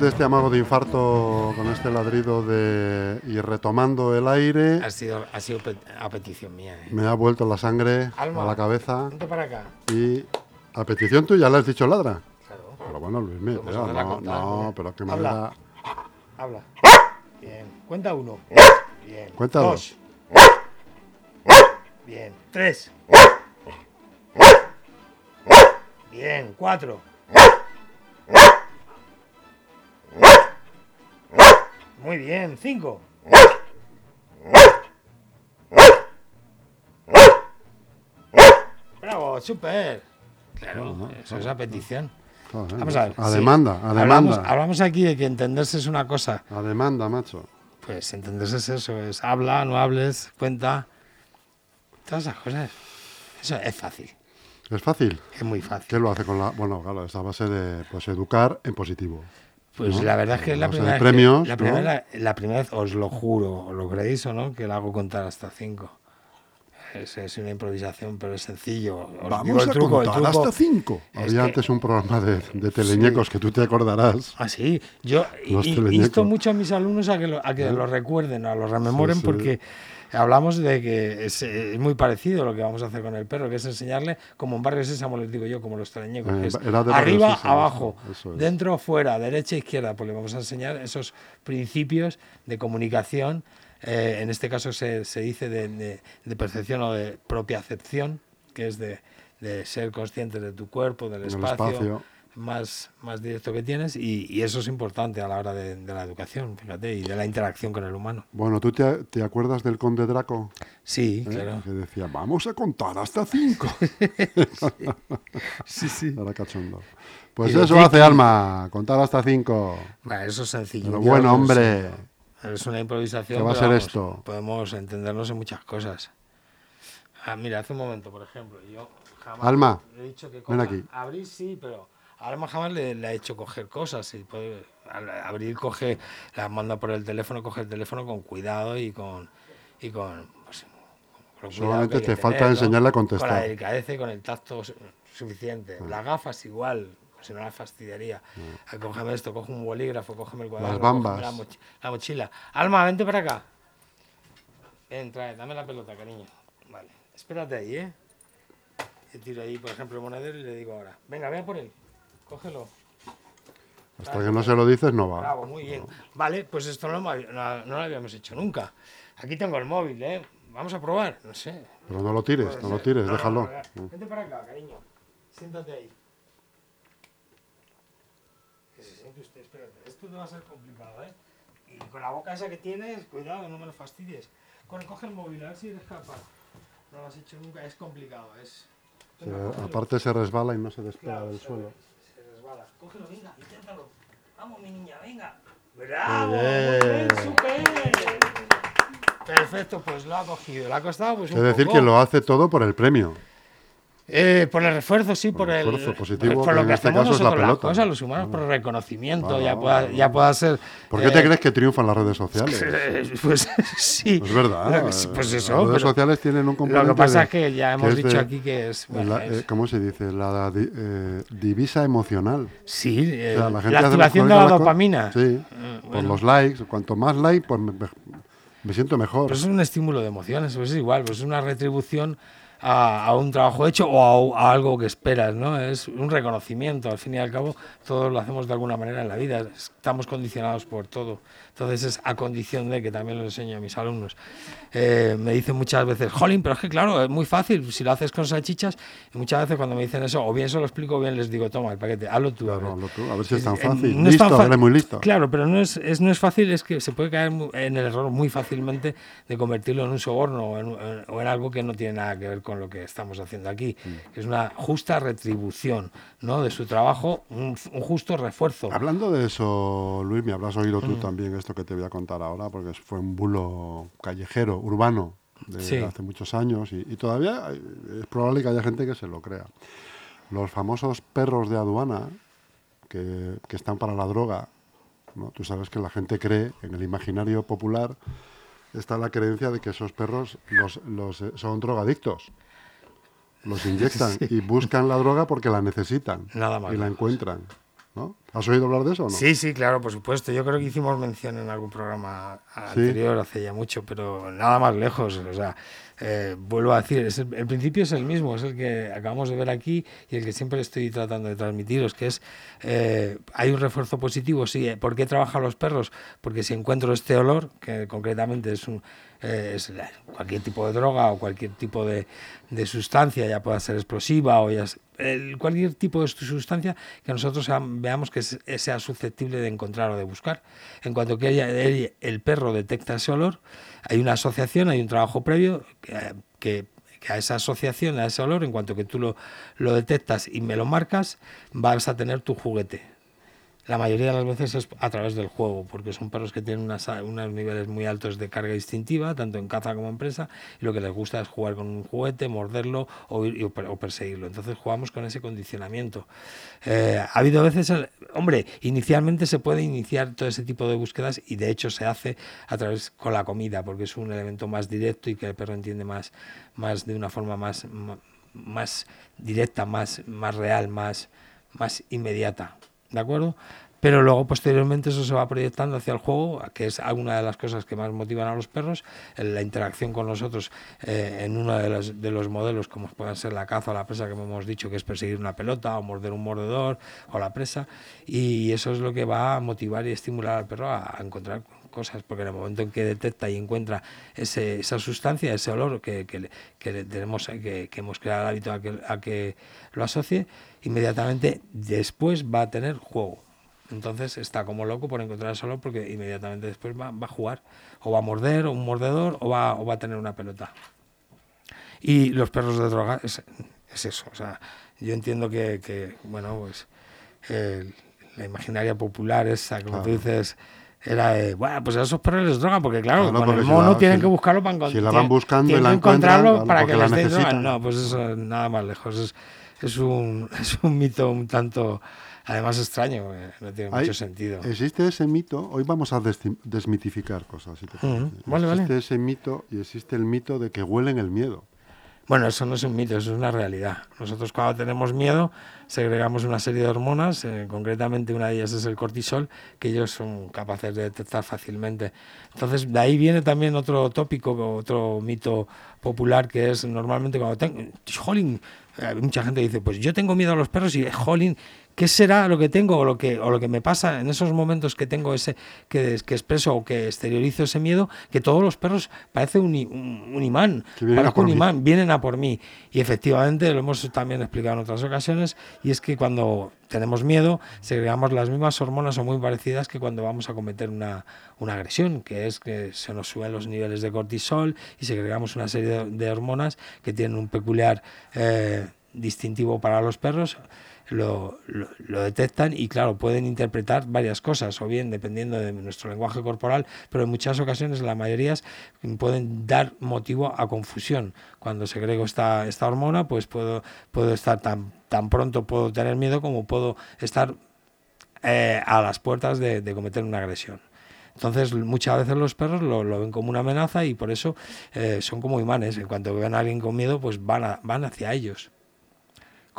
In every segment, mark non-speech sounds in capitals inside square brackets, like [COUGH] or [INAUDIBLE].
De este amago de infarto con este ladrido de y retomando el aire, Ha sido, ha sido a petición mía. ¿eh? me ha vuelto la sangre Alma. a la cabeza Vente para acá. y a petición tuya le has dicho ladra. Claro. Pero bueno, Luis, me, pero no, contar, no, ¿no? pero qué Habla. manera. Habla. Bien. Cuenta uno. Bien. Cuenta dos. Bien. Tres. Bien. Cuatro. Muy bien. Cinco. Bravo, super. Claro, Ajá, eso es a petición. Joder, Vamos a ver. a sí. demanda, a demanda. hablamos aquí de que entenderse es una cosa. A demanda, macho. Pues entenderse es eso, es habla, no hables, cuenta. Todas esas cosas. Eso es fácil, Es fácil. es muy fácil. ¿Qué lo hace con la.? Bueno, claro, esta base de pues, educar en positivo. Pues ¿no? la verdad es que es la primera, vez que- premios, la, ¿no? primera, la primera vez, os lo juro, o lo creéis o no, que la hago contar hasta cinco. Es, es una improvisación, pero es sencillo. Os digo Vamos el a truco, el contar truco. hasta cinco. Había que- antes un programa de, de teleñecos que tú te acordarás. Ah, sí. Yo insto mucho a mis alumnos a que lo, a que lo recuerden, a lo rememoren, Sí, sí. porque hablamos de que es, es muy parecido lo que vamos a hacer con el perro, que es enseñarle, como en Barrio Sésamo les digo yo, como los teleñecos, Eh, arriba, Sésamo, abajo, eso, eso es. dentro, fuera, derecha, izquierda, pues le vamos a enseñar esos principios de comunicación. eh, en este caso se, se dice de, de- de percepción o de propia acepción, que es de, de ser consciente de tu cuerpo, del Del espacio, espacio. Más, más directo que tienes y, y eso es importante a la hora de, de la educación, fíjate, y de la interacción con el humano. Bueno, ¿tú te, te acuerdas del conde Draco? Sí, ¿Eh? claro. Que decía, vamos a contar hasta cinco. [LAUGHS] Sí, sí. Era cachondo. Pues eso hace Alma, contar hasta cinco. Bueno, eso es sencillo. Pero que hombre. Es una improvisación. ¿Qué va a ser vamos, esto? Podemos entendernos en muchas cosas. Ah, mira, hace un momento, por ejemplo, yo jamás Alma, he dicho que ven coja- aquí. Abrir sí, pero a Alma jamás le, le ha hecho coger cosas. Y puede, al abrir, coge, la manda por el teléfono, coge el teléfono con cuidado y con. Y con pues, con Solamente te falta enseñarle a Con contestar. Ah. la delicadeza y con el tacto su- suficiente. Las gafas igual, si no la fastidiaría. Ah, Cógeme esto, coge un bolígrafo, cógeme el cuaderno, bambas. cógeme la, mochi- la mochila. Alma, vente para acá. Ven, trae, dame la pelota, cariño. Vale, espérate ahí, ¿eh? Yo tiro ahí, por ejemplo, el monedero y le digo ahora, venga, ve a por él, cógelo. Hasta que no se lo dices, no va. Bravo, muy bien. Vale, pues esto no, lo hemos- no- no lo habíamos hecho nunca. Aquí tengo el móvil, ¿eh? Vamos a probar, no sé. Pero no lo tires, Puede no lo tires, déjalo. Vente para acá, cariño. Siéntate ahí. Que se siente usted, espérate. Esto te va a ser complicado, ¿eh? Y con la boca esa que tienes, cuidado, no me lo fastidies. Con, coge el móvil, a ver si eres capaz. No lo has hecho nunca, es complicado, es... Aparte se resbala y no se despega Claro, del suelo. Cógelo, venga, inténtalo. Vamos, mi niña, venga. ¡Bravo! Muy bien. súper. Perfecto, pues lo ha cogido. Le ha costado pues Es decir, poco. que lo hace todo por el premio. Eh, por el refuerzo, sí, por, Por el esfuerzo positivo, por lo que este hacemos es la nosotros las cosas, los humanos, por el reconocimiento, ya, pueda, ya pueda ser... ¿Por qué eh, te crees que triunfan las redes sociales? [LAUGHS] Pues sí. Es verdad. Lo que- Pues eh, eso. Las redes pero sociales tienen un componente. Lo que pasa de- es que ya hemos es dicho de- aquí que es... bueno, la- es- eh, ¿Cómo se dice? La di- eh, divisa emocional. sí, O eh, sea, la, gente activación de la dopamina. Sí, Eh, por los likes. Cuanto más like, pues me, me siento mejor. Pues es un estímulo de emociones, pues es igual, pues es una retribución a, un trabajo hecho o a, a algo que esperas, ¿no? Es un reconocimiento, al fin y al cabo, todos lo hacemos de alguna manera en la vida, estamos condicionados por todo. Entonces es a condición de que también lo enseño a mis alumnos. Eh, me dicen muchas veces, jolín, pero es que claro, es muy fácil, si lo haces con salchichas, y muchas veces cuando me dicen eso, o bien se lo explico o bien les digo, toma el paquete, hazlo tú. Claro, ver". hazlo tú, a ver si es tan fácil. no es tan listo, fa- eres muy listo. Claro, pero no es, es- no es fácil, es que se puede caer en el error muy fácilmente de convertirlo en un soborno o en, en- o en algo que no tiene nada que ver con lo que estamos haciendo aquí, Mm. que es una justa retribución ¿no? de su trabajo, un, un justo refuerzo. Hablando de eso, Luis, me habrás oído Mm. tú también esto que te voy a contar ahora, porque fue un bulo callejero, urbano, de Sí. hace muchos años, y, y todavía hay- es probable que haya gente que se lo crea. Los famosos perros de aduana, que, que están para la droga, ¿no? tú sabes que la gente cree, en el imaginario popular, está la creencia de que esos perros los, los, eh, son drogadictos. Los inyectan [LAUGHS] y buscan la droga porque la necesitan Nada más y la encuentran. ¿No? ¿Has oído hablar de eso o no? Sí, sí, claro, por supuesto. Yo creo que hicimos mención en algún programa anterior hace ya mucho, pero nada más lejos. O sea, eh, vuelvo a decir, el, principio es el mismo, es el que acabamos de ver aquí y el que siempre estoy tratando de transmitiros, que es, eh, hay un refuerzo positivo, sí. Eh, ¿Por qué trabajan los perros? Porque si encuentro este olor, que concretamente es un, es cualquier tipo de droga o cualquier tipo de, de sustancia, ya pueda ser explosiva o ya cualquier tipo de sustancia que nosotros veamos que sea susceptible de encontrar o de buscar. En cuanto que el perro detecta ese olor, hay una asociación, hay un trabajo previo que, a esa asociación, a ese olor, en cuanto que tú lo, lo detectas y me lo marcas, vas a tener tu juguete la mayoría de las veces es a través del juego, porque son perros que tienen unos niveles muy altos de carga instintiva, tanto en caza como en presa, y lo que les gusta es jugar con un juguete, morderlo o, o perseguirlo. Entonces jugamos con ese condicionamiento. Eh, ha habido veces, hombre, inicialmente se puede iniciar todo ese tipo de búsquedas y de hecho se hace a través con la comida, porque es un elemento más directo y que el perro entiende más, más de una forma más, más directa, más, más real, más, más inmediata. ¿De acuerdo? Pero luego, posteriormente, eso se va proyectando hacia el juego, que es alguna de las cosas que más motivan a los perros, la interacción con nosotros eh, en uno de los, de los modelos, como pueden ser la caza o la presa, que hemos dicho, que es perseguir una pelota o morder un mordedor o la presa, y eso es lo que va a motivar y estimular al perro a, encontrar cosas, porque en el momento en que detecta y encuentra ese, esa sustancia, ese olor que, que, que tenemos, que, que, hemos creado el hábito a que, a que lo asocie, inmediatamente después va a tener juego. Entonces está como loco por encontrar solo porque inmediatamente después va, a jugar o va a morder o un mordedor o va, o va a tener una pelota. Y los perros de droga es, eso. O sea, yo entiendo que, bueno, pues la imaginaria popular esa, como tú dices, era de, bueno, pues a esos perros les droga, porque claro, con el mono tienen que buscarlo para encontrarlo. Si la van buscando y la encontrarlo para que les den droga. No, pues eso nada más lejos. Es, es un, [LAUGHS] es un mito un tanto, además extraño, no tiene mucho sentido. Existe ese mito, hoy vamos a desmitificar cosas. existe ese mito y existe el mito de que huelen el miedo. Bueno, eso no es un mito, eso es una realidad. Nosotros cuando tenemos miedo segregamos una serie de hormonas, eh, concretamente una de ellas es el cortisol, que ellos son capaces de detectar fácilmente. Entonces, de ahí viene también otro tópico, otro mito popular, que es normalmente cuando tengo, jolín, eh, mucha gente dice, pues yo tengo miedo a los perros y, jolín, ¿qué será lo que tengo o lo que, o lo que me pasa en esos momentos que tengo ese, que, que expreso o que exteriorizo ese miedo? Que todos los perros parece un, un, imán, un imán, vienen a por mí. Y efectivamente, lo hemos también explicado en otras ocasiones, y es que cuando tenemos miedo, segregamos las mismas hormonas o muy parecidas que cuando vamos a cometer una, una agresión, que es que se nos suben los niveles de cortisol y segregamos una serie de, hormonas que tienen un peculiar eh, distintivo para los perros lo, lo, detectan y claro, pueden interpretar varias cosas, o bien dependiendo de nuestro lenguaje corporal, pero en muchas ocasiones, la mayoría pueden dar motivo a confusión. Cuando segrego esta, esta hormona, pues puedo, puedo estar tan, tan pronto, puedo tener miedo como puedo estar eh, a las puertas de, cometer una agresión. Entonces, muchas veces los perros lo, ven como una amenaza y por eso eh, son como imanes. En cuanto ven a alguien con miedo, pues van, van hacia ellos.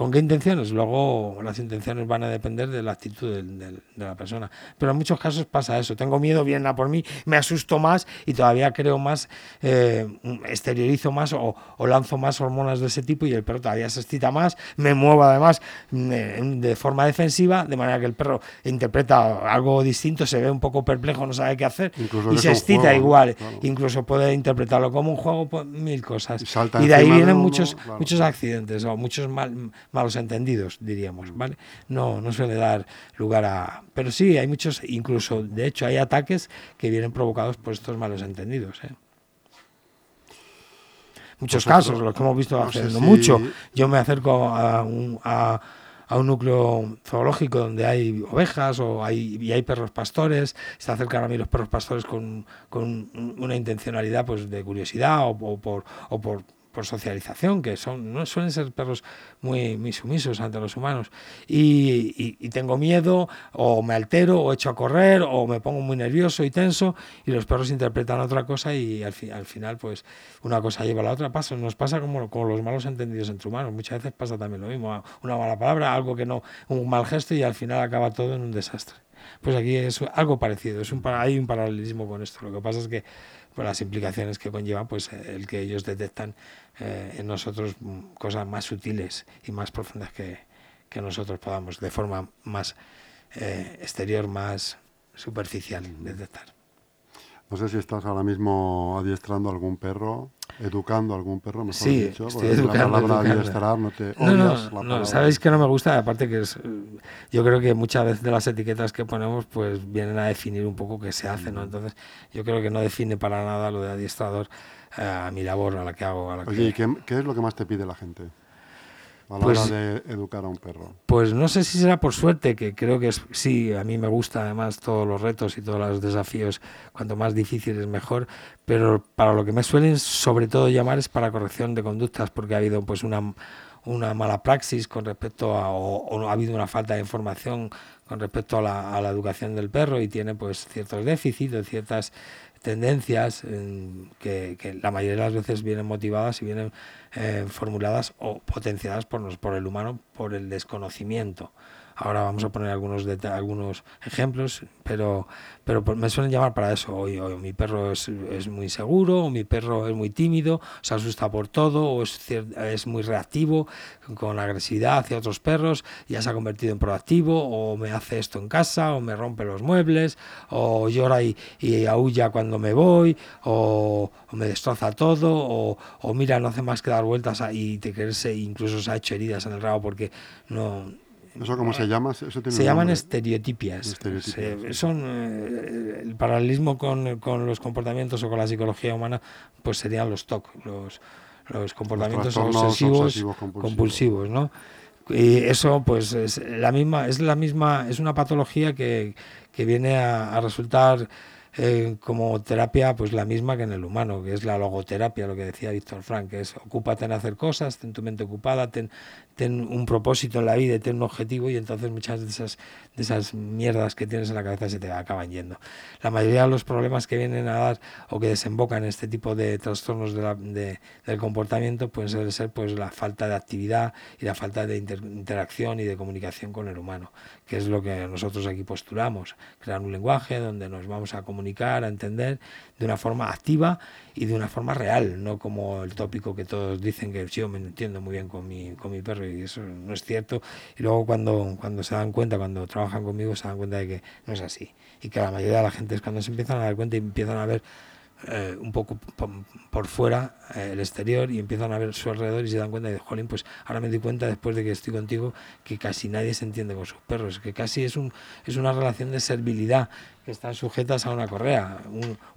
¿Con qué intenciones? Luego las intenciones van a depender de la actitud de, la persona. Pero en muchos casos pasa eso. Tengo miedo, vienen a por mí, me asusto más y todavía creo más, eh, exteriorizo más o, lanzo más hormonas de ese tipo y el perro todavía se excita más, me muevo además mm, de forma defensiva, de manera que el perro interpreta algo distinto, se ve un poco perplejo, no sabe qué hacer y se excita igual. Incluso puede interpretarlo como un juego, pues, mil cosas. Y, de ahí vienen muchos, muchos accidentes o muchos mal malos entendidos, diríamos, ¿vale? No, no suele dar lugar a... Pero sí, hay muchos, incluso, de hecho, hay ataques que vienen provocados por estos malos entendidos, ¿eh? Muchos pues casos, los que hemos visto haciendo mucho. Yo me acerco a un, a, un núcleo zoológico donde hay ovejas o hay, y hay perros pastores, se acercan a mí los perros pastores con, con una intencionalidad pues, de curiosidad o, por, o por por socialización, que son no suelen ser perros muy, muy sumisos ante los humanos. Y, y, tengo miedo, o me altero, o echo a correr, o me pongo muy nervioso y tenso, y los perros interpretan otra cosa y al, al final, pues, una cosa lleva a la otra. Pasa, nos pasa como, como los malos entendidos entre humanos. Muchas veces pasa también lo mismo. Una mala palabra, algo que no, un mal gesto, y al final acaba todo en un desastre. Pues aquí es algo parecido, es un, hay un paralelismo con esto. Lo que pasa es que por las implicaciones que conlleva pues el que ellos detectan eh, en nosotros cosas más sutiles y más profundas que, que nosotros podamos de forma más eh, exterior, más superficial detectar. No sé si estás ahora mismo adiestrando algún perro, educando algún perro, mejor sí, dicho. Estoy educando, la palabra adiestrar no te no, no, no, sabéis que no me gusta, aparte que es, yo creo que muchas veces de las etiquetas que ponemos pues vienen a definir un poco qué se hace, ¿no? Entonces yo creo que no define para nada lo de adiestrador a mi labor, a la que hago. A la Oye, ¿y qué, qué es lo que más te pide la gente? a la pues, hora de educar a un perro? Pues no sé si será por suerte, que creo que es, sí, a mí me gusta además todos los retos y todos los desafíos, cuanto más difíciles mejor, pero para lo que me suelen sobre todo llamar es para corrección de conductas, porque ha habido pues una, una mala praxis con respecto a, o, ha habido una falta de información con respecto a la, a la educación del perro y tiene pues ciertos déficits, ciertas tendencias que, la mayoría de las veces vienen motivadas y vienen eh, formuladas o potenciadas por, por el humano por el desconocimiento. Ahora vamos a poner algunos, algunos ejemplos, pero, pero me suelen llamar para eso. Hoy, mi perro es, es, muy seguro, o mi perro es muy tímido, se asusta por todo, o es, es muy reactivo, con agresividad hacia otros perros, ya se ha convertido en proactivo, o me hace esto en casa, o me rompe los muebles, o llora y, y aúlla cuando me voy, o, me destroza todo, o, mira, no hace más que dar vueltas y te creerse, incluso se ha hecho heridas en el rabo porque no ¿Eso cómo se llama? se llaman estereotipias. son, eh, el paralelismo con, con, los comportamientos o con la psicología humana pues serían los TOC, los, los comportamientos obsesivos, compulsivos. ¿no? Y eso pues es la misma, es la misma, es una patología que, que viene a, a resultar eh, como terapia pues la misma que en el humano, que es la logoterapia, lo que decía Víctor Frank, que es ocúpate en hacer cosas, ten tu mente ocupada, ten, ten un propósito en la vida, ten un objetivo y entonces muchas de esas, de esas mierdas que tienes en la cabeza se te acaban yendo. La mayoría de los problemas que vienen a dar o que desembocan en este tipo de trastornos de del comportamiento pueden ser pues la falta de actividad y la falta de interacción y de comunicación con el humano, que es lo que nosotros aquí postulamos, crear un lenguaje donde nos vamos a comunicar comunicar, a entender de una forma activa y de una forma real, no como el tópico que todos dicen que yo me entiendo muy bien con mi, con mi perro y eso no es cierto. Y luego cuando, cuando se dan cuenta, cuando trabajan conmigo, se dan cuenta de que no es así. Y que la mayoría de la gente es cuando se empiezan a dar cuenta y empiezan a ver eh, un poco por, fuera, eh, el exterior, y empiezan a ver su alrededor y se dan cuenta de, jolín, pues ahora me doy cuenta después de que estoy contigo que casi nadie se entiende con sus perros, que casi es, un, es una relación de servilidad, que están sujetas a una correa.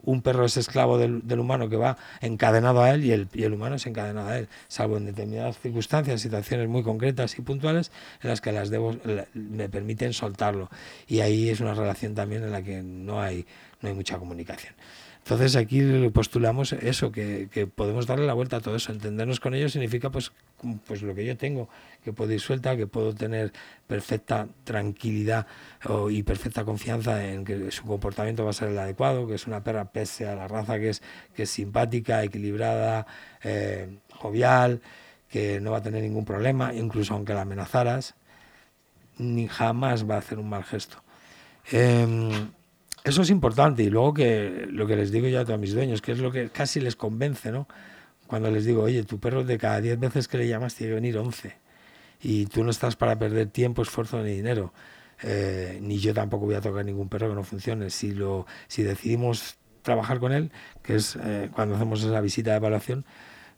Un, perro es esclavo del, humano que va encadenado a él y el, y el humano es encadenado a él, salvo en determinadas circunstancias, situaciones muy concretas y puntuales en las que las debo, me permiten soltarlo. Y ahí es una relación también en la que no hay, no hay mucha comunicación. Entonces aquí postulamos eso, que, podemos darle la vuelta a todo eso. Entendernos con ellos significa pues, pues lo que yo tengo, que puedo ir suelta, que puedo tener perfecta tranquilidad y perfecta confianza en que su comportamiento va a ser el adecuado, que es una perra pese a la raza que es, que es simpática, equilibrada, eh, jovial, que no va a tener ningún problema, incluso aunque la amenazaras, ni jamás va a hacer un mal gesto. Em, eso es importante y luego que lo que les digo yo a todos mis dueños, que es lo que casi les convence, ¿no? Cuando les digo, oye, tu perro de cada 10 veces que le llamas tiene que venir 11 y tú no estás para perder tiempo, esfuerzo ni dinero. Eh, ni yo tampoco voy a tocar ningún perro que no funcione. Si, lo, si decidimos trabajar con él, que es eh, cuando hacemos esa visita de evaluación,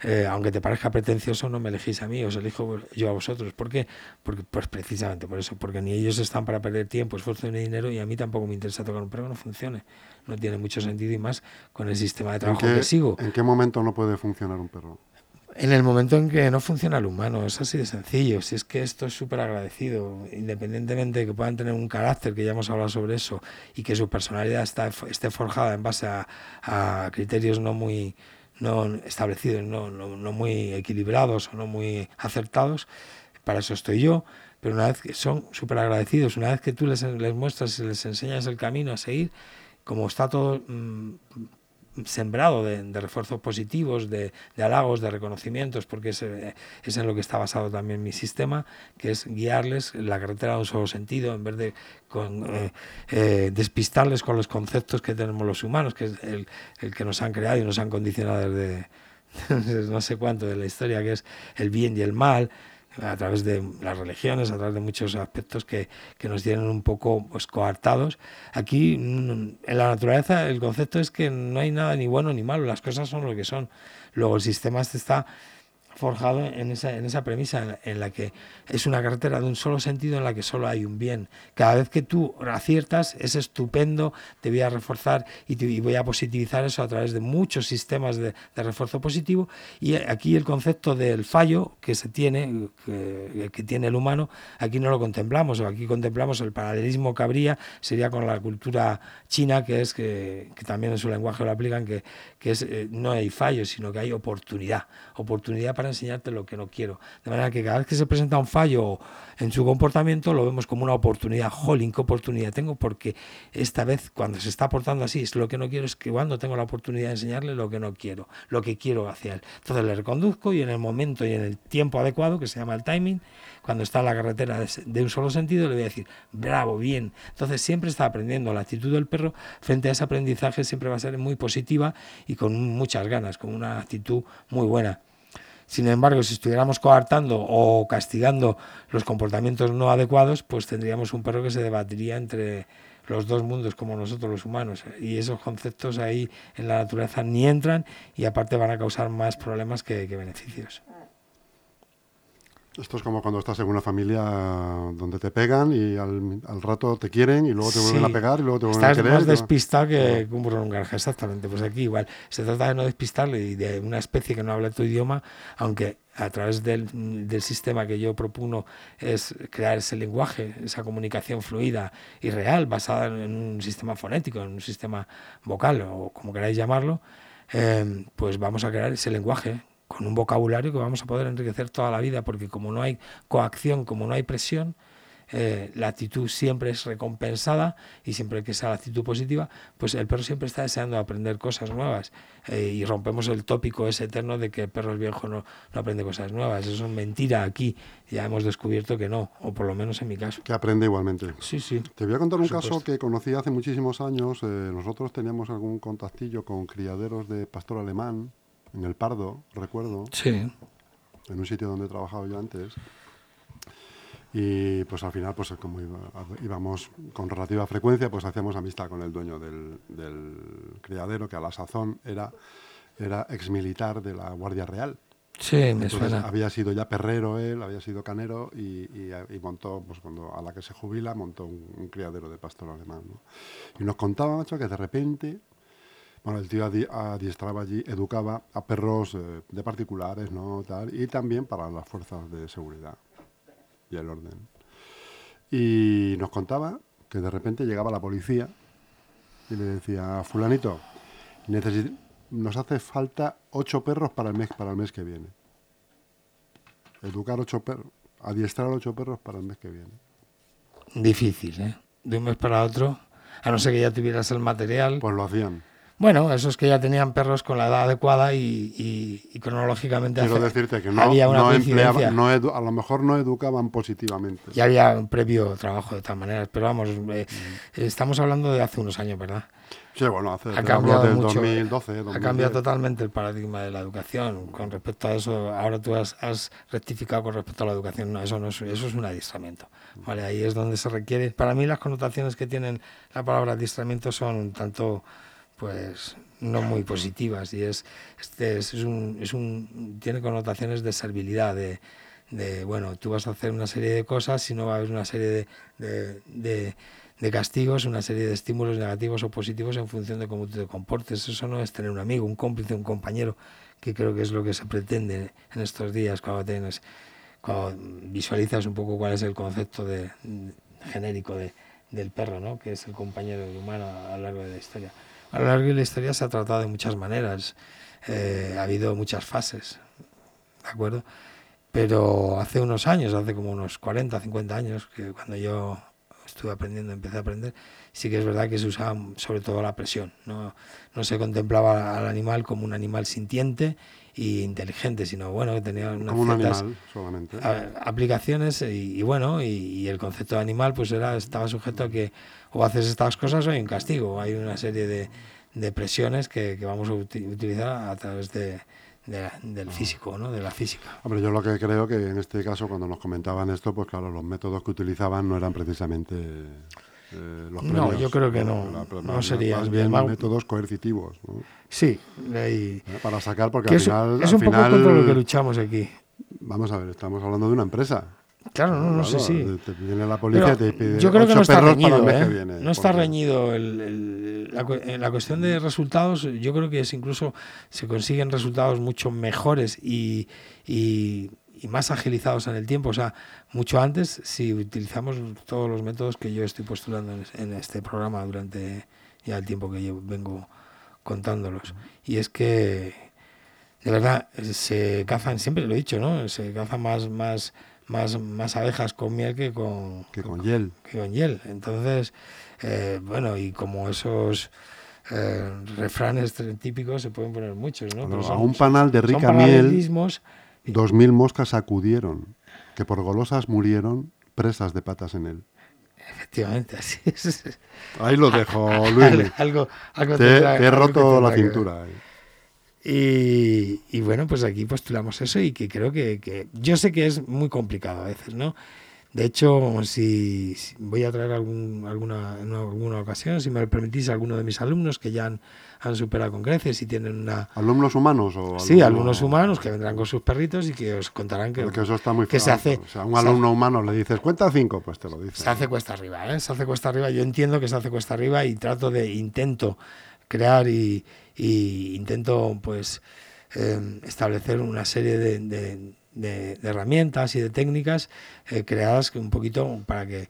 eh, aunque te parezca pretencioso, no me elegís a mí, os elijo yo a vosotros. ¿Por qué? Porque, pues precisamente por eso, porque ni ellos están para perder tiempo, esfuerzo ni dinero y a mí tampoco me interesa tocar un perro no funcione. No tiene mucho sentido y más con el sistema de trabajo que sigo. ¿En qué momento no puede funcionar un perro? En el momento en que no funciona el humano, es así de sencillo. Si es que esto es súper agradecido, independientemente de que puedan tener un carácter, que ya hemos hablado sobre eso, y que su personalidad está, esté forjada en base a criterios no muy, no establecidos, no, no, muy equilibrados o no muy acertados. Para eso estoy yo. Pero una vez que son súper agradecidos, una vez que tú les, les muestras y les enseñas el camino a seguir, como está todo mm, sembrado de, refuerzos positivos, de, halagos, de reconocimientos, porque es, es, en lo que está basado también mi sistema, que es guiarles la carretera de un solo sentido, en vez de eh, eh, despistarles con los conceptos que tenemos los humanos, que es el, el que nos han creado y nos han condicionado desde [LAUGHS] no sé cuánto de la historia, que es el bien y el mal, a través de las religiones, a través de muchos aspectos que, que nos tienen un poco pues, coartados. Aquí, mm, en la naturaleza, el concepto es que no hay nada ni bueno ni malo, las cosas son lo que son. Luego el sistema está forjado en esa, en esa premisa en, la que es una carretera de un solo sentido en la que solo hay un bien. Cada vez que tú aciertas es estupendo, te voy a reforzar y, voy a positivizar eso a través de muchos sistemas de, refuerzo positivo. Y aquí el concepto del fallo que se tiene, que, tiene el humano, aquí no lo contemplamos, o aquí contemplamos el paralelismo que habría, sería con la cultura china, que es que, también en su lenguaje lo aplican, que, que es, eh, no hay fallo, sino que hay oportunidad, oportunidad para enseñarte lo que no quiero. De manera que cada vez que se presenta un fallo en su comportamiento, lo vemos como una oportunidad. Jolín, qué oportunidad tengo, porque esta vez cuando se está portando así, es lo que no quiero es que cuando tengo la oportunidad de enseñarle lo que no quiero, lo que quiero hacia él. Entonces le reconduzco y en el momento y en el tiempo adecuado, que se llama el timing, cuando está en la carretera de, un solo sentido, le voy a decir, bravo, bien. Entonces siempre está aprendiendo. La actitud del perro frente a ese aprendizaje siempre va a ser muy positiva y con muchas ganas, con una actitud muy buena. Sin embargo, si estuviéramos coartando o castigando los comportamientos no adecuados, pues tendríamos un perro que se debatiría entre los dos mundos como nosotros los humanos. Y esos conceptos ahí en la naturaleza ni entran y aparte van a causar más problemas que, que beneficios. Esto es como cuando estás en una familia donde te pegan y al, rato te quieren y luego te vuelven a pegar y luego te vuelven a querer. Estás más despistado que un burro en un exactamente. Pues aquí igual se trata de no despistarle y de una especie que no habla tu idioma, aunque a través del, del, sistema que yo propuno es crear ese lenguaje, esa comunicación fluida y real, basada en un sistema fonético, en un sistema vocal o como queráis llamarlo, eh, pues vamos a crear ese lenguaje con un vocabulario que vamos a poder enriquecer toda la vida, porque como no hay coacción, como no hay presión, eh, la actitud siempre es recompensada y siempre que sea la actitud positiva, pues el perro siempre está deseando aprender cosas nuevas eh, y rompemos el tópico ese eterno de que el perro el viejo no, no, aprende cosas nuevas. Eso es mentira aquí. Ya hemos descubierto que no, o por lo menos en mi caso. Que aprende igualmente. Sí, sí. Te voy a contar un caso que conocí hace muchísimos años. Eh, nosotros teníamos algún contactillo con criaderos de pastor alemán en el Pardo, recuerdo. Sí. En un sitio donde he trabajado yo antes. Y pues al final, pues como íbamos con relativa frecuencia, pues hacíamos amistad con el dueño del, criadero, que a la sazón era, era exmilitar de la Guardia Real. Sí, me suena. Había sido ya perrero él, había sido canero y, montó, pues cuando a la que se jubila, montó un, criadero de pastor alemán. Y nos contaba, macho, que de repente bueno, el tío adiestraba allí, educaba a perros eh, de particulares, ¿no? Tal, y también para las fuerzas de seguridad y el orden. Y nos contaba que de repente llegaba la policía y le decía, fulanito, nos hace falta ocho perros para el mes, para el mes que viene. Educar ocho perros, adiestrar ocho perros para el mes que viene. Difícil, ¿eh? De un mes para otro, a no ser que ya tuvieras el material. Pues lo hacían. Bueno, esos que ya tenían perros con la edad adecuada y, cronológicamente Quiero decirte que no, había una no a lo mejor no educaban positivamente. Ya había un previo trabajo de tal manera, pero vamos, eh, estamos hablando de hace unos años, ¿verdad? Sí, bueno, hace ha cambiado del 2012, Ha cambiado totalmente el paradigma de la educación con respecto a eso. Ahora tú has, rectificado con respecto a la educación. No, eso no es, eso es un adiestramiento. Vale, ahí es donde se requiere. Para mí las connotaciones que tienen la palabra adiestramiento son un tanto pues no muy positivas y es este es, un, es un tiene connotaciones de servilidad de, de, bueno tú vas a hacer una serie de cosas y no va a haber una serie de, de, de, castigos una serie de estímulos negativos o positivos en función de cómo tú te comportes eso no es tener un amigo un cómplice un compañero que creo que es lo que se pretende en estos días cuando tienes cuando visualizas un poco cuál es el concepto de, genérico de, del perro ¿no? que es el compañero humano a lo largo de la historia a lo largo de la historia se ha tratado de muchas maneras. Eh, ha habido muchas fases, ¿de acuerdo? Pero hace unos años, hace como unos 40, 50 años, que cuando yo estuve aprendiendo, empecé a aprender, sí que es verdad que se usaba sobre todo la presión. No, no se contemplaba al animal como un animal sintiente e inteligente, sino bueno, que tenía unas Como un animal solamente. aplicaciones y, y bueno, y, y el concepto de animal pues era estaba sujeto a que o haces estas cosas o hay un castigo, hay una serie de, de presiones que, que vamos a uti- utilizar a través de, de la- del físico, ¿no? de la física. Hombre, yo lo que creo que en este caso, cuando nos comentaban esto, pues claro, los métodos que utilizaban no eran precisamente eh, los No, yo creo que no, no sería. Más bien métodos coercitivos, ¿no? Sí, ¿Eh? Para sacar, porque que al final... es un poco final- contra lo que luchamos aquí. Vamos a ver, estamos hablando de una empresa. Claro, no, no sé, sí. Te viene la policía y te pide yo creo que no está reñido, ¿eh? viene. no está reñido el- el- la, cu- la cuestión de resultados. Yo creo que es incluso se consiguen resultados mucho mejores y, y- y más agilizados en el tiempo. O sea, mucho antes si utilizamos todos los métodos que yo estoy postulando en, es- en este programa durante ya el tiempo que yo vengo contándolos. Y es que de verdad se cazan siempre lo he dicho no se cazan más más más más abejas con miel que con Que con hiel. que con hiel entonces eh, bueno y como esos eh, refranes típicos se pueden poner muchos no Pero a son- un panal de son rica miel, paralelismos dos mil moscas acudieron, que por golosas murieron, presas de patas en él. efectivamente así es Ahí lo dejo, [LAUGHS] Luis. algo, algo Te, tendrá- te he algo roto la cintura. ahí. Y, y bueno, pues aquí postulamos eso y que creo que, que- yo sé que es muy complicado a veces, ¿no? De hecho, si, si voy a traer algún, alguna, en alguna ocasión, si me lo permitís, alguno de mis alumnos que ya han, han superado con creces y tienen una... ¿Alumnos humanos o Sí, alumnos humanos que vendrán con sus perritos y que os contarán que, Porque eso está muy que se hace, O sea, a un alumno humano le dices, cuenta cinco, pues te lo dice. se hace cuesta arriba, ¿eh? Se hace cuesta arriba. Yo entiendo que se hace cuesta arriba y trato de, intento crear y, y intento, pues, eh, establecer una serie de, de- de- de herramientas y de técnicas eh, creadas un poquito para que,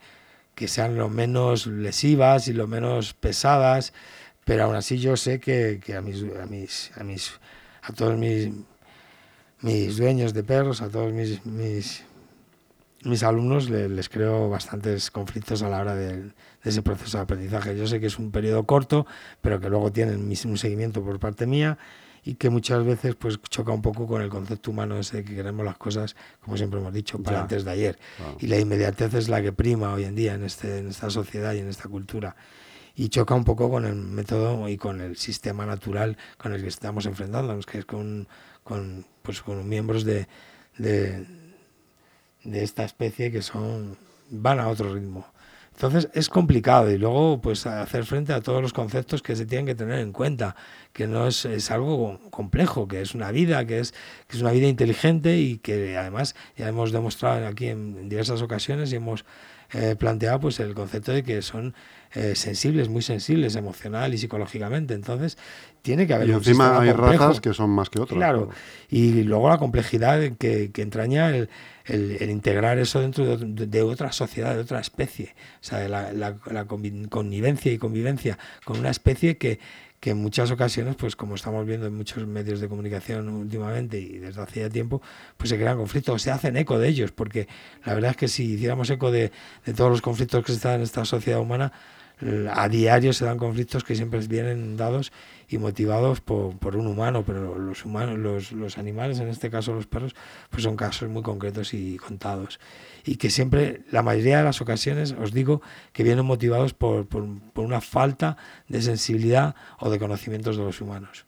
que sean lo menos lesivas y lo menos pesadas, pero aún así yo sé que, que a mis, a mis, a mis, a todos mis, mis dueños de perros, a todos mis, mis, mis alumnos le- les creo bastantes conflictos a la hora del- de, ese proceso de aprendizaje. Yo sé que es un periodo corto, pero que luego tienen un seguimiento por parte mía y que muchas veces pues choca un poco con el concepto humano ese de que queremos las cosas, como siempre hemos dicho, para Ya. antes de ayer. Y la inmediatez es la que prima hoy en día en, este, en esta sociedad y en esta cultura. Y choca un poco con el método y con el sistema natural con el que estamos enfrentándonos, que es con, con, pues, con miembros de, de, de esta especie que son van a otro ritmo. Entonces es complicado. Y luego pues hacer frente a todos los conceptos que se tienen que tener en cuenta, que no es, es algo complejo, que es una vida, que es, que es una vida inteligente y que además ya hemos demostrado aquí en, diversas ocasiones y hemos eh, planteado pues el concepto de que son eh, sensibles, muy sensibles emocional y psicológicamente. Entonces tiene que haber Y un encima hay complejo. razas que son más que otras. Claro, y luego la complejidad que, que entraña el, el- el integrar eso dentro de, de- otra sociedad, de otra especie. O sea, la, la- la connivencia y convivencia con una especie que, que en muchas ocasiones, pues como estamos viendo en muchos medios de comunicación últimamente y desde hace ya tiempo, pues se crean conflictos, se hacen eco de ellos, porque la verdad es que si hiciéramos eco de, de todos los conflictos que están en esta sociedad humana, a diario se dan conflictos que siempre vienen dados y motivados por, por un humano, pero los humanos, los, los animales, en este caso los perros, pues son casos muy concretos y contados. Y que siempre, la mayoría de las ocasiones, os digo, que vienen motivados por, por, por una falta de sensibilidad o de conocimientos de los humanos.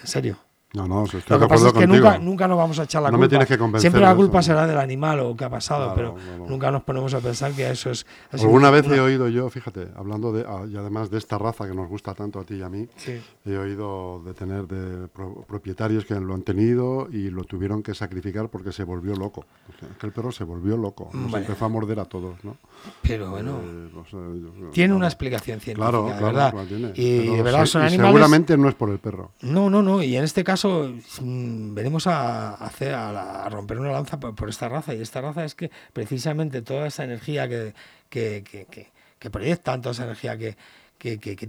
En serio. No, no, estoy Lo de que pasa es que nunca, nunca nos vamos a echar la No me culpa. tienes que convencer Siempre la culpa eso. será del animal o que ha pasado, Claro, pero nunca nos ponemos a pensar que eso es... Alguna vez una- he oído yo, fíjate, hablando de, ah, y además de esta raza que nos gusta tanto a ti y a mí, Sí. he oído de tener de pro- propietarios que lo han tenido y lo tuvieron que sacrificar porque se volvió loco. Que el perro se volvió loco, nos Vale. empezó a morder a todos, ¿no? Pero bueno, Eh, tiene una explicación científica, Claro, de claro, verdad. tiene. Y de verdad son y animales... Seguramente no es por el perro. No, no, no. Y en este caso mm, venimos a hacer a, romper una lanza por, esta raza. Y esta raza es que precisamente toda esa energía que, que, que, que- proyectan, toda esa energía que,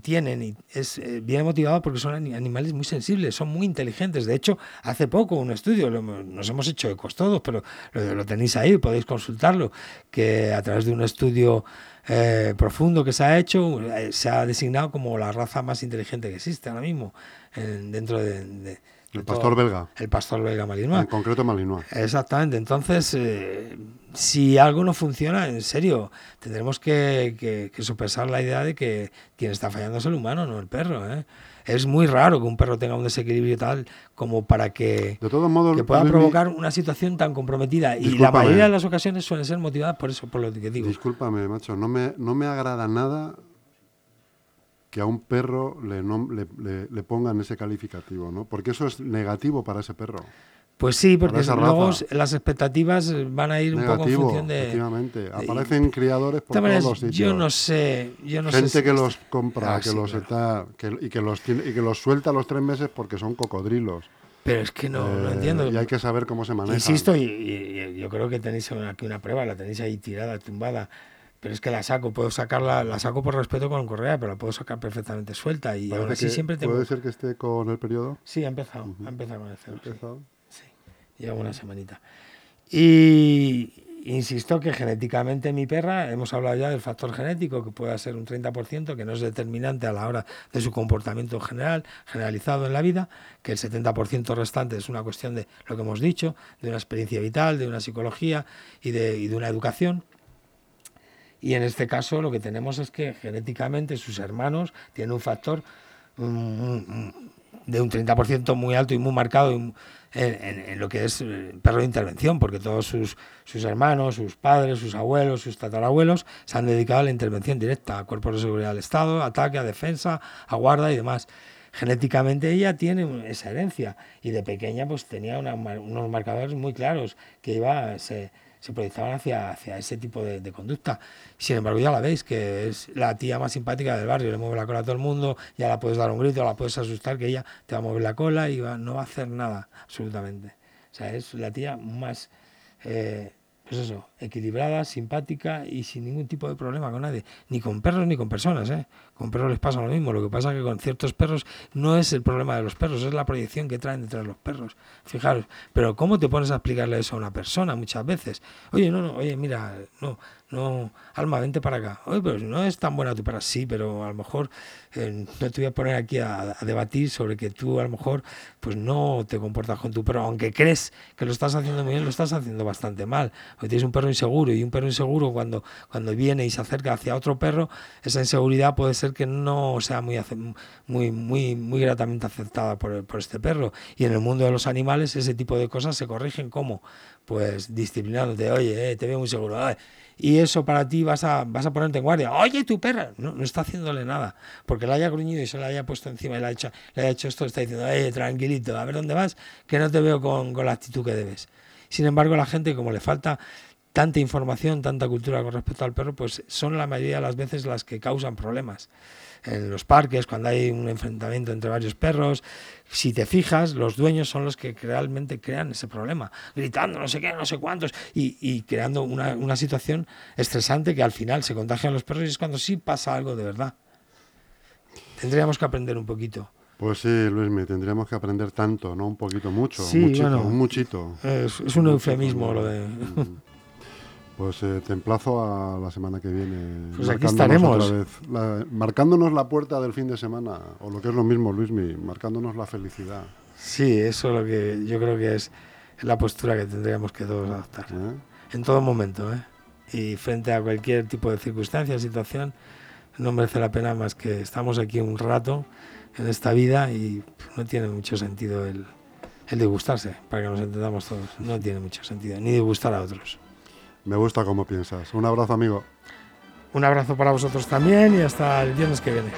tienen y es, eh, viene motivado porque son animales muy sensibles, son muy inteligentes. De hecho, hace poco un estudio, nos hemos hecho ecos todos, pero lo, tenéis ahí, podéis consultarlo, que a través de un estudio eh, profundo que se ha hecho, eh, se ha designado como la raza más inteligente que existe ahora mismo dentro de el pastor belga. El pastor belga Malinois. En concreto Malinois. Exactamente. Entonces, eh, si algo no funciona, en serio, tendremos que, que, sopesar la idea de que quien está fallando es el humano, no el perro. ¿eh? Es muy raro que un perro tenga un desequilibrio tal como para que, de todos modos, que pueda provocar una situación tan comprometida. Y la mayoría de las ocasiones suelen ser motivadas por eso, por lo que digo. Discúlpame, macho, no me, no me agrada nada que a un perro le, le, pongan ese calificativo, ¿no? Porque eso es negativo para ese perro. Pues sí, porque luego las expectativas van a ir un poco en función de. Efectivamente. Aparecen criadores por todos los sitios. Yo no sé. Yo no Gente que los compra, que los está, y, que los y que los suelta a los tres meses porque son cocodrilos. Pero es que no, eh, entiendo. Y hay que saber cómo se maneja. Insisto, y, yo creo que tenéis aquí una prueba, la tenéis ahí tirada, tumbada pero es que la saco, puedo sacarla, la saco por respeto con correa, pero la puedo sacar perfectamente suelta y ahora sí siempre tengo... ¿Puede ser que esté con el periodo? Sí, ha empezado, ha empezado con el cero. ¿Ha empezado? Sí, lleva una semanita. Y insisto que genéticamente mi perra, hemos hablado ya del factor genético, que puede ser un 30%, que no es determinante a la hora de su comportamiento general, generalizado en la vida, que el 70% restante es una cuestión de lo que hemos dicho, de una experiencia vital, de una psicología y de, y de una educación y en este caso lo que tenemos es que genéticamente sus hermanos tienen un factor de un 30% muy alto y muy marcado en, lo que es eh, perro de intervención, porque todos sus, sus hermanos, sus padres, sus abuelos, sus tatarabuelos se han dedicado a la intervención directa, a cuerpos de seguridad del Estado, ataque, a defensa, a guarda y demás. Genéticamente ella tiene esa herencia y de pequeña pues tenía unos marcadores muy claros que iba se, se proyectaban hacia, ese tipo de, conducta. Sin embargo, ya la veis, que es la tía más simpática del barrio, le mueve la cola a todo el mundo, ya la puedes dar un grito, la puedes asustar, que ella te va a mover la cola y no va a hacer nada, absolutamente. O sea, es la tía más... Eh, pues eso, equilibrada, simpática y sin ningún tipo de problema con nadie, ni con perros ni con personas, ¿eh? Con perros les pasa lo mismo, lo que pasa es que con ciertos perros no es el problema de los perros, es la proyección que traen detrás de los perros. Fijaros, pero ¿cómo te pones a explicarle eso a una persona muchas veces? Oye, no, no, oye, mira, no, no, Alma, vente para acá. Oye, pero no es tan buena tu perra, sí, pero a lo mejor eh, no te voy a poner aquí a, debatir sobre que tú a lo mejor pues no te comportas con tu perro, aunque crees que lo estás haciendo muy bien, lo estás haciendo bastante mal. Porque tienes un perro inseguro y un perro inseguro cuando, cuando viene y se acerca hacia otro perro, esa inseguridad puede ser que no sea muy, muy, muy, muy gratamente aceptada por, por este perro. Y en el mundo de los animales ese tipo de cosas se corrigen como pues disciplinándote, oye, eh, te veo muy seguro y eso para ti vas a, vas a ponerte en guardia. Oye, tu perra, no, no está haciéndole nada, porque la haya gruñido y se la haya puesto encima y le ha hecho, le ha hecho esto, está diciendo, oye, tranquilito, a ver dónde vas, que no te veo con, con la actitud que debes. Sin embargo, la gente, como le falta tanta información, tanta cultura con respecto al perro, pues son la mayoría de las veces las que causan problemas en los parques, cuando hay un enfrentamiento entre varios perros. Si te fijas, los dueños son los que realmente crean ese problema, gritando no sé qué, no sé cuántos, y, creando una, situación estresante que al final se contagian los perros y es cuando sí pasa algo de verdad. Tendríamos que aprender un poquito. Pues sí, Luismi, tendríamos que aprender tanto, ¿no? Un poquito, mucho, muchito, un muchito. Es, es un eufemismo lo de... Pues eh, te emplazo a la semana que viene. Pues aquí estaremos. Otra vez, marcándonos la puerta del fin de semana, o lo que es lo mismo, Luismi, marcándonos la felicidad. Sí, eso es lo que yo creo que es la postura que tendríamos que todos adoptar. ¿Eh? En todo momento, ¿eh? Y frente a cualquier tipo de circunstancia, situación, no merece la pena más que estamos aquí un rato en esta vida y no tiene mucho sentido el, el disgustarse, para que nos entendamos todos. No tiene mucho sentido, ni disgustar a otros. Me gusta cómo piensas. Un abrazo, amigo. Un abrazo para vosotros también y hasta el viernes que viene.